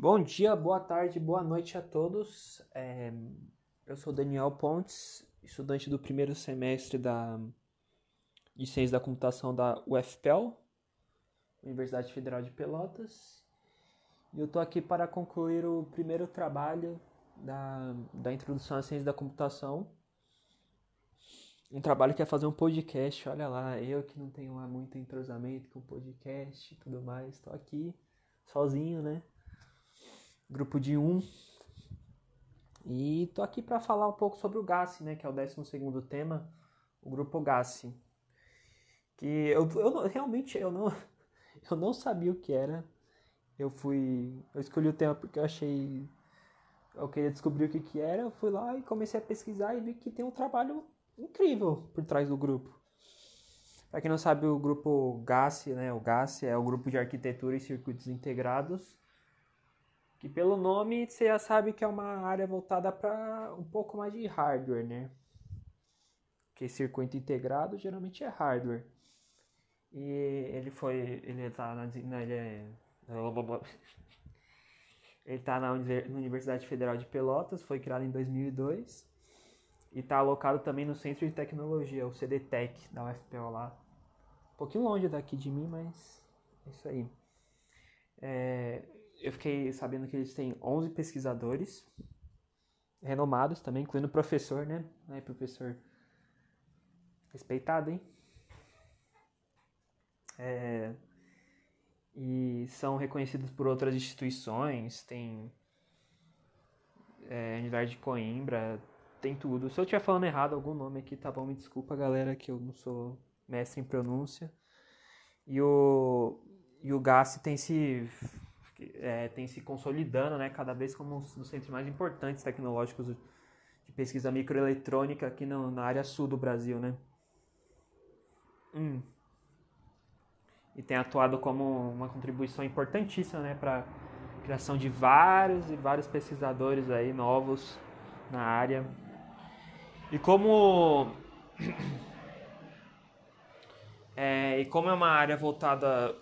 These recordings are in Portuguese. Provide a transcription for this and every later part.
Bom dia, boa tarde, boa noite a todos. É, eu sou Daniel Pontes, estudante do primeiro semestre da, de Ciência da Computação da UFPEL, Universidade Federal de Pelotas. E eu estou aqui para concluir o primeiro trabalho da, da Introdução à Ciência da Computação. Um trabalho que é fazer um podcast, olha lá, eu que não tenho lá muito entrosamento com podcast e tudo mais, estou aqui sozinho, né? Grupo de um. E tô aqui para falar um pouco sobre o GAS, né, que é o 12 segundo tema, o grupo GAS. Que eu, eu realmente eu não eu não sabia o que era. Eu fui, eu escolhi o tema porque eu achei eu queria descobrir o que que era, eu fui lá e comecei a pesquisar e vi que tem um trabalho incrível por trás do grupo. Para quem não sabe, o grupo GAS, né, o GAS é o grupo de arquitetura e circuitos integrados que pelo nome você já sabe que é uma área voltada para um pouco mais de hardware, né? Porque circuito integrado geralmente é hardware. E ele foi, ele tá na, ele, é, ele tá na Universidade Federal de Pelotas, foi criado em 2002 e está alocado também no Centro de Tecnologia, o CDTEC da UFPO lá. Um pouquinho longe daqui de mim, mas é isso aí. É, fiquei sabendo que eles têm 11 pesquisadores renomados também, incluindo professor, né? É, professor respeitado, hein? É, e são reconhecidos por outras instituições, tem é, Universidade de Coimbra, tem tudo. Se eu estiver falando errado algum nome aqui, tá bom, me desculpa, galera, que eu não sou mestre em pronúncia. E o, e o GAS tem se é, tem se consolidando né, cada vez como um dos centros mais importantes tecnológicos de pesquisa microeletrônica aqui no, na área sul do Brasil. Né? Hum. E tem atuado como uma contribuição importantíssima né, para a criação de vários e vários pesquisadores aí novos na área. E como é, e como é uma área voltada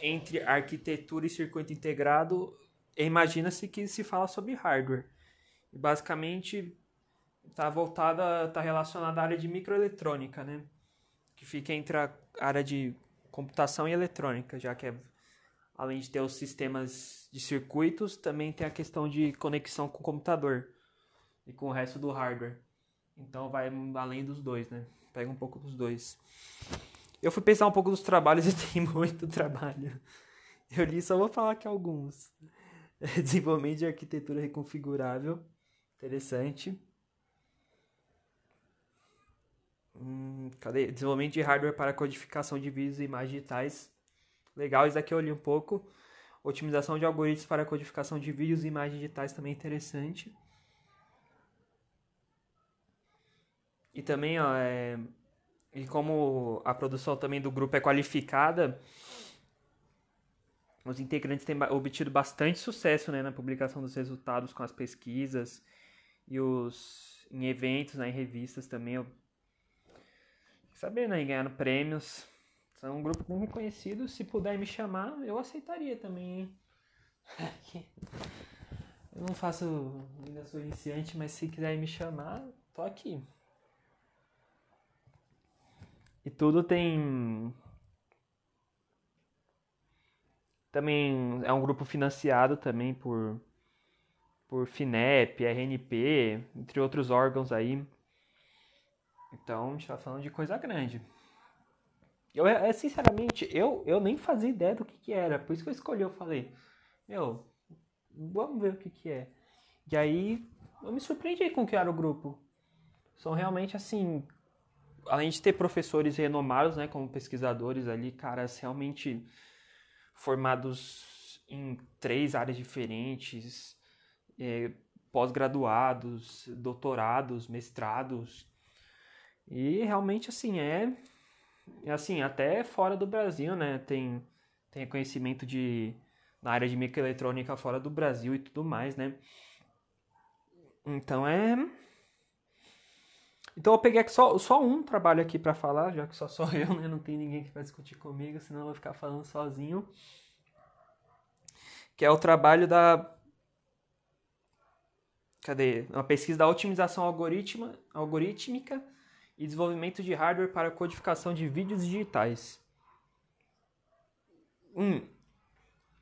entre arquitetura e circuito integrado, imagina-se que se fala sobre hardware. Basicamente está voltada, está relacionada à área de microeletrônica, né? Que fica entre a área de computação e eletrônica, já que é, além de ter os sistemas de circuitos, também tem a questão de conexão com o computador e com o resto do hardware. Então vai além dos dois, né? Pega um pouco dos dois. Eu fui pensar um pouco dos trabalhos e tem muito trabalho. Eu li, só vou falar aqui alguns. Desenvolvimento de arquitetura reconfigurável. Interessante. Hum, cadê? Desenvolvimento de hardware para codificação de vídeos e imagens digitais. Legal, isso aqui eu li um pouco. Otimização de algoritmos para codificação de vídeos e imagens digitais também interessante. E também, ó, é, e como a produção também do grupo é qualificada, os integrantes têm obtido bastante sucesso né, na publicação dos resultados com as pesquisas e os em eventos, né, em revistas também. Saber, né, ganhando prêmios. São um grupo bem reconhecido. Se puder me chamar, eu aceitaria também. eu não faço, ainda sou iniciante, mas se quiser me chamar, tô aqui. E tudo tem. Também é um grupo financiado também por, por FINEP, RNP, entre outros órgãos aí. Então, a gente tá falando de coisa grande. Eu, é, sinceramente, eu, eu nem fazia ideia do que, que era. Por isso que eu escolhi, eu falei, meu, vamos ver o que, que é. E aí, eu me surpreendi com o que era o grupo. São realmente, assim, além de ter professores renomados, né, como pesquisadores ali, caras realmente formados em três áreas diferentes, é, pós-graduados, doutorados, mestrados. E realmente assim é, é assim, até fora do Brasil, né, tem tem reconhecimento de na área de microeletrônica fora do Brasil e tudo mais, né? Então é então eu peguei só, só um trabalho aqui para falar, já que só sou eu, né? Não tem ninguém que vai discutir comigo, senão eu vou ficar falando sozinho. que é o trabalho da cadê? Uma pesquisa da otimização algoritma, algorítmica e desenvolvimento de hardware para codificação de vídeos digitais. Hum.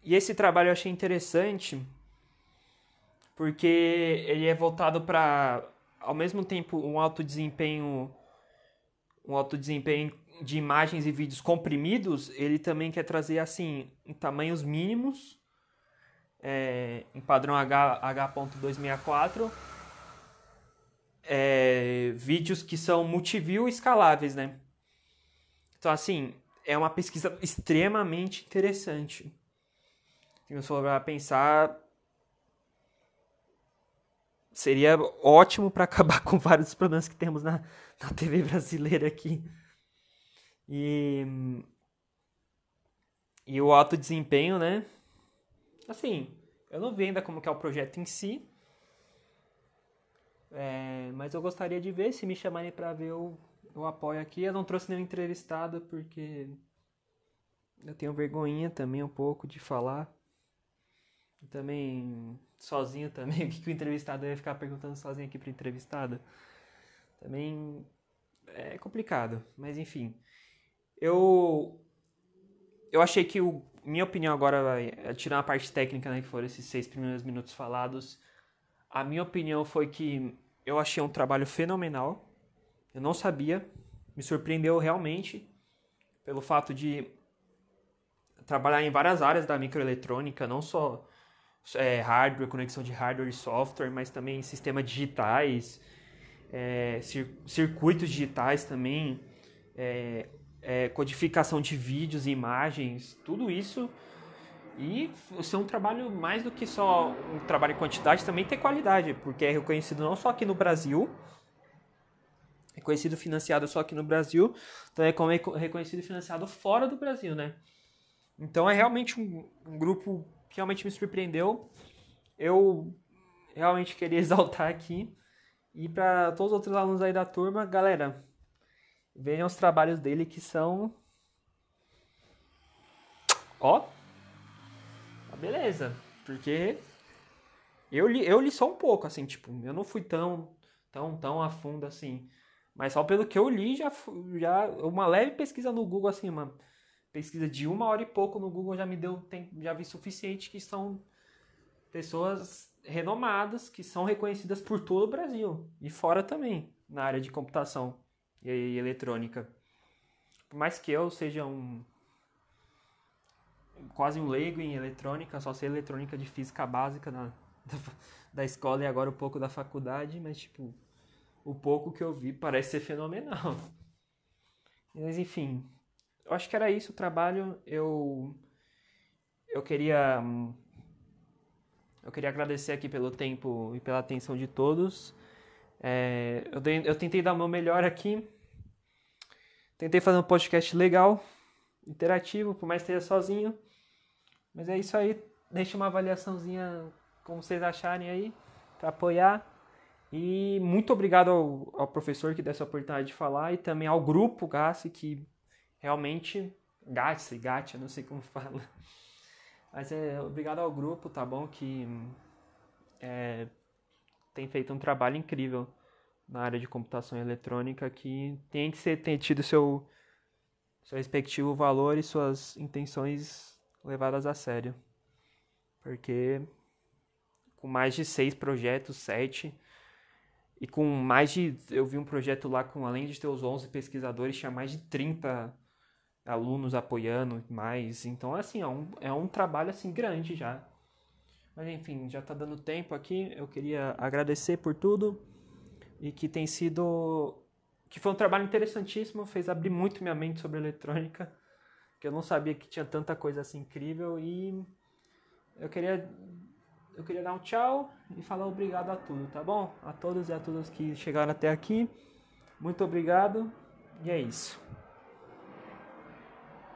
E esse trabalho eu achei interessante porque ele é voltado para ao mesmo tempo um alto desempenho um alto desempenho de imagens e vídeos comprimidos, ele também quer trazer assim em tamanhos mínimos é, em padrão H, H.264 é, vídeos que são multiview escaláveis, né? Então, assim, é uma pesquisa extremamente interessante. Se você for pensar, seria ótimo para acabar com vários problemas que temos na, na TV brasileira aqui. E, e o alto desempenho, né? Assim, eu não vi ainda como que é o projeto em si, é, mas eu gostaria de ver, se me chamarem para ver, eu, eu apoio aqui. Eu não trouxe nenhum entrevistado porque eu tenho vergonhinha também um pouco de falar. E também sozinho também, o que, que o entrevistado ia ficar perguntando sozinho aqui pro entrevistado? Também é complicado, mas enfim. Eu eu achei que o minha opinião agora vai é tirar a parte técnica, né, que foram esses seis primeiros minutos falados. A minha opinião foi que eu achei um trabalho fenomenal. Eu não sabia, me surpreendeu realmente pelo fato de trabalhar em várias áreas da microeletrônica, não só é, hardware, conexão de hardware e software, mas também sistemas digitais, é, cir circuitos digitais também, é, é codificação de vídeos e imagens, tudo isso e ser um trabalho mais do que só um trabalho em quantidade, também ter qualidade, porque é reconhecido não só aqui no Brasil, é reconhecido financiado só aqui no Brasil, então é reconhecido e financiado fora do Brasil, né? Então é realmente um, um grupo que realmente me surpreendeu. Eu realmente queria exaltar aqui. E para todos os outros alunos aí da turma, galera, vejam os trabalhos dele que são. Ó, beleza. Porque eu li, eu li só um pouco, assim, tipo, eu não fui tão, tão, tão a fundo assim. Mas só pelo que eu li, já, já uma leve pesquisa no Google, assim, uma pesquisa de uma hora e pouco no Google já me deu, tem, já vi suficiente que são pessoas renomadas, que são reconhecidas por todo o Brasil e fora também, na área de computação e, e eletrônica. Por mais que eu seja um quase um leigo em eletrônica, só sei eletrônica de física básica na, da, da escola e agora um pouco da faculdade, mas tipo, o pouco que eu vi parece ser fenomenal. Mas enfim, eu acho que era isso o trabalho. Eu eu queria eu queria agradecer aqui pelo tempo e pela atenção de todos. É, eu, dei, eu tentei dar o meu melhor aqui. Tentei fazer um podcast legal, interativo, por mais que esteja sozinho. Mas é isso aí. Deixa uma avaliaçãozinha como vocês acharem aí, para apoiar. E muito obrigado ao, ao, professor que deu essa oportunidade de falar e também ao grupo GASSE que realmente. GASSE, GAT, eu não sei como fala. Mas é obrigado ao grupo, tá bom? Que é, tem feito um trabalho incrível na área de computação eletrônica que tem que ser tem tido seu seu respectivo valor e suas intenções levadas a sério. Porque com mais de seis projetos, sete, e com mais de. Eu vi um projeto lá com, além de ter os 11 pesquisadores, tinha mais de 30 alunos apoiando mais. Então, assim, é um, é um trabalho assim grande já. Mas enfim, já está dando tempo aqui. Eu queria agradecer por tudo e que tem sido. que foi um trabalho interessantíssimo, fez abrir muito minha mente sobre eletrônica que eu não sabia que tinha tanta coisa assim incrível e eu queria eu queria dar um tchau e falar obrigado a tudo, tá bom? A todos e a todas que chegaram até aqui. Muito obrigado e é isso.